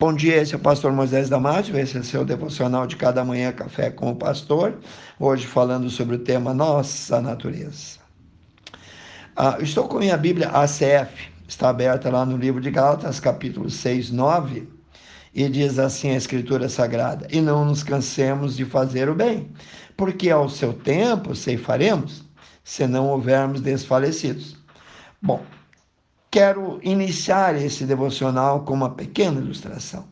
Bom dia, esse é o pastor Moisés Damásio, esse é o seu devocional de cada manhã café com o pastor. Hoje falando sobre o tema Nossa Natureza. Ah, estou com minha Bíblia ACF, está aberta lá no livro de Gálatas, capítulo 6, 9, e diz assim a Escritura Sagrada: E não nos cansemos de fazer o bem, porque ao seu tempo ceifaremos, se não houvermos desfalecidos. Bom, Quero iniciar esse devocional com uma pequena ilustração.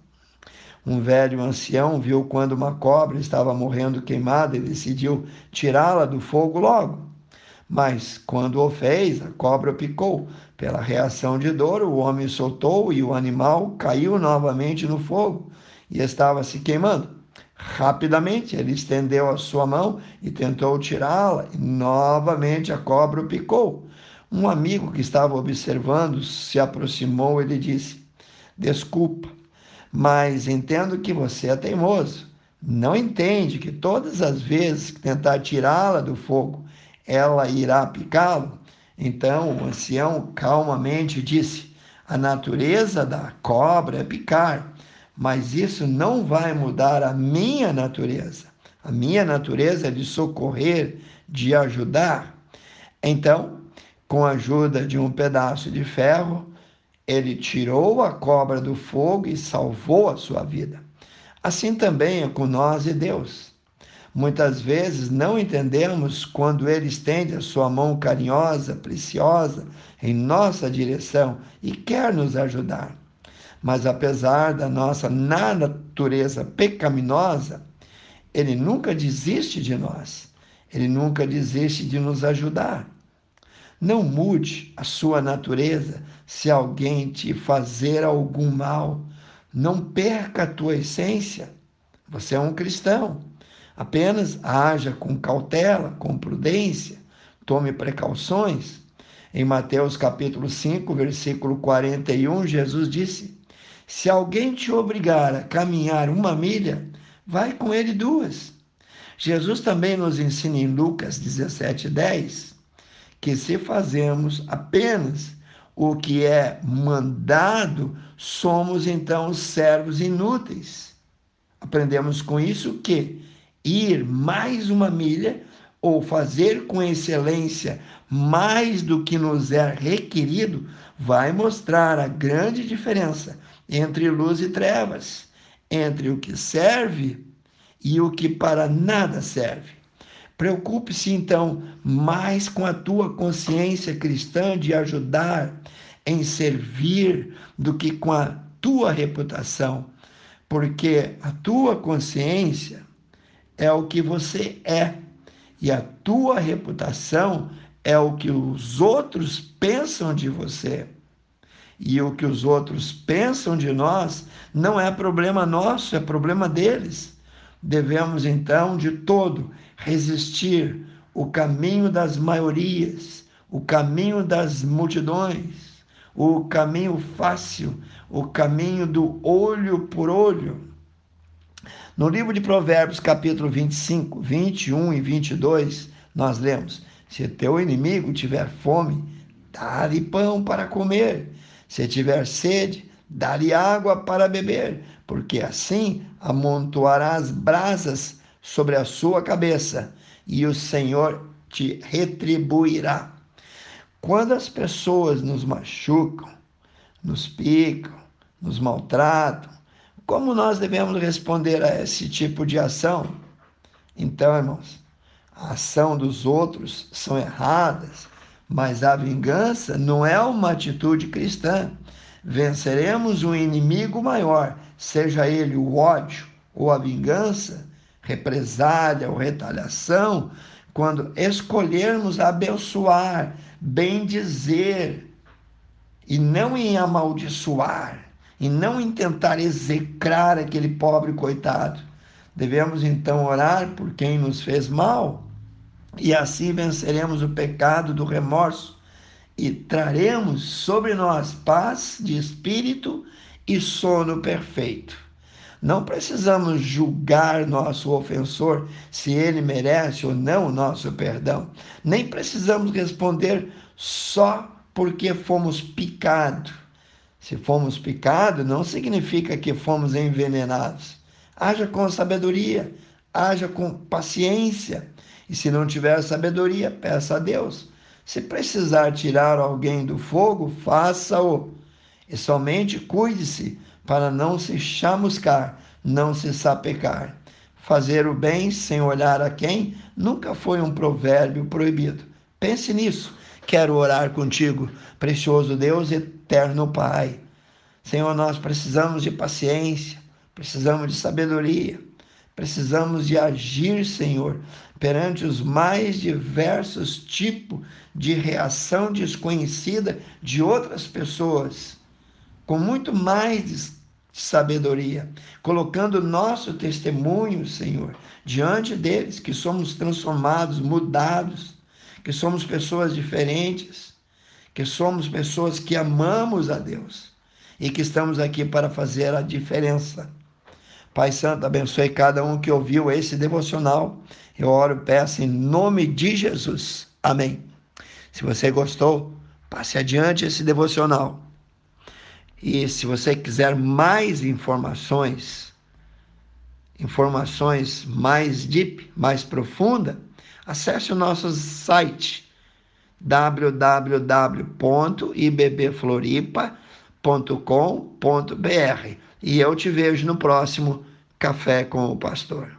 Um velho ancião viu quando uma cobra estava morrendo queimada e decidiu tirá-la do fogo logo. Mas quando o fez, a cobra picou. Pela reação de dor, o homem soltou e o animal caiu novamente no fogo e estava se queimando. Rapidamente ele estendeu a sua mão e tentou tirá-la, e novamente a cobra o picou. Um amigo que estava observando se aproximou e lhe disse: Desculpa, mas entendo que você é teimoso. Não entende que todas as vezes que tentar tirá-la do fogo, ela irá picá-lo? Então o ancião calmamente disse: A natureza da cobra é picar, mas isso não vai mudar a minha natureza. A minha natureza é de socorrer, de ajudar. Então com a ajuda de um pedaço de ferro, ele tirou a cobra do fogo e salvou a sua vida. Assim também é com nós e Deus. Muitas vezes não entendemos quando Ele estende a sua mão carinhosa, preciosa, em nossa direção e quer nos ajudar. Mas apesar da nossa natureza pecaminosa, Ele nunca desiste de nós. Ele nunca desiste de nos ajudar. Não mude a sua natureza se alguém te fazer algum mal. Não perca a tua essência. Você é um cristão. Apenas haja com cautela, com prudência, tome precauções. Em Mateus capítulo 5, versículo 41, Jesus disse: Se alguém te obrigar a caminhar uma milha, vai com ele duas. Jesus também nos ensina em Lucas 17, 10 que se fazemos apenas o que é mandado, somos então servos inúteis. Aprendemos com isso que ir mais uma milha ou fazer com excelência mais do que nos é requerido vai mostrar a grande diferença entre luz e trevas, entre o que serve e o que para nada serve. Preocupe-se então mais com a tua consciência cristã de ajudar em servir do que com a tua reputação, porque a tua consciência é o que você é e a tua reputação é o que os outros pensam de você. E o que os outros pensam de nós não é problema nosso, é problema deles. Devemos então de todo resistir o caminho das maiorias, o caminho das multidões, o caminho fácil, o caminho do olho por olho. No livro de Provérbios, capítulo 25, 21 e 22, nós lemos: Se teu inimigo tiver fome, dá-lhe pão para comer. Se tiver sede, dá-lhe água para beber, porque assim amontoarás brasas sobre a sua cabeça e o Senhor te retribuirá. Quando as pessoas nos machucam, nos picam, nos maltratam, como nós devemos responder a esse tipo de ação? Então, irmãos, a ação dos outros são erradas, mas a vingança não é uma atitude cristã. Venceremos um inimigo maior, seja ele o ódio ou a vingança, represália ou retaliação, quando escolhermos abençoar, bem dizer, e não em amaldiçoar, e não em tentar execrar aquele pobre coitado. Devemos então orar por quem nos fez mal, e assim venceremos o pecado do remorso e traremos sobre nós paz de espírito e sono perfeito. Não precisamos julgar nosso ofensor se ele merece ou não o nosso perdão. Nem precisamos responder só porque fomos picados. Se fomos picados, não significa que fomos envenenados. Haja com sabedoria, haja com paciência. E se não tiver sabedoria, peça a Deus. Se precisar tirar alguém do fogo, faça-o. E somente cuide-se para não se chamuscar, não se sapecar. Fazer o bem sem olhar a quem nunca foi um provérbio proibido. Pense nisso. Quero orar contigo, precioso Deus, eterno Pai. Senhor, nós precisamos de paciência, precisamos de sabedoria, precisamos de agir, Senhor, perante os mais diversos tipos de reação desconhecida de outras pessoas, com muito mais sabedoria, colocando nosso testemunho, Senhor, diante deles, que somos transformados, mudados, que somos pessoas diferentes, que somos pessoas que amamos a Deus e que estamos aqui para fazer a diferença. Pai Santo, abençoe cada um que ouviu esse devocional. Eu oro peço em nome de Jesus. Amém. Se você gostou, passe adiante esse devocional e se você quiser mais informações, informações mais deep, mais profunda, acesse o nosso site www.ibbfloripa.com.br e eu te vejo no próximo Café com o Pastor.